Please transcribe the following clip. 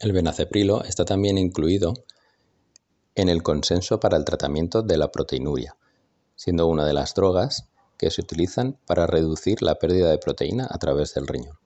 El benaceprilo está también incluido en el consenso para el tratamiento de la proteinuria, siendo una de las drogas que se utilizan para reducir la pérdida de proteína a través del riñón.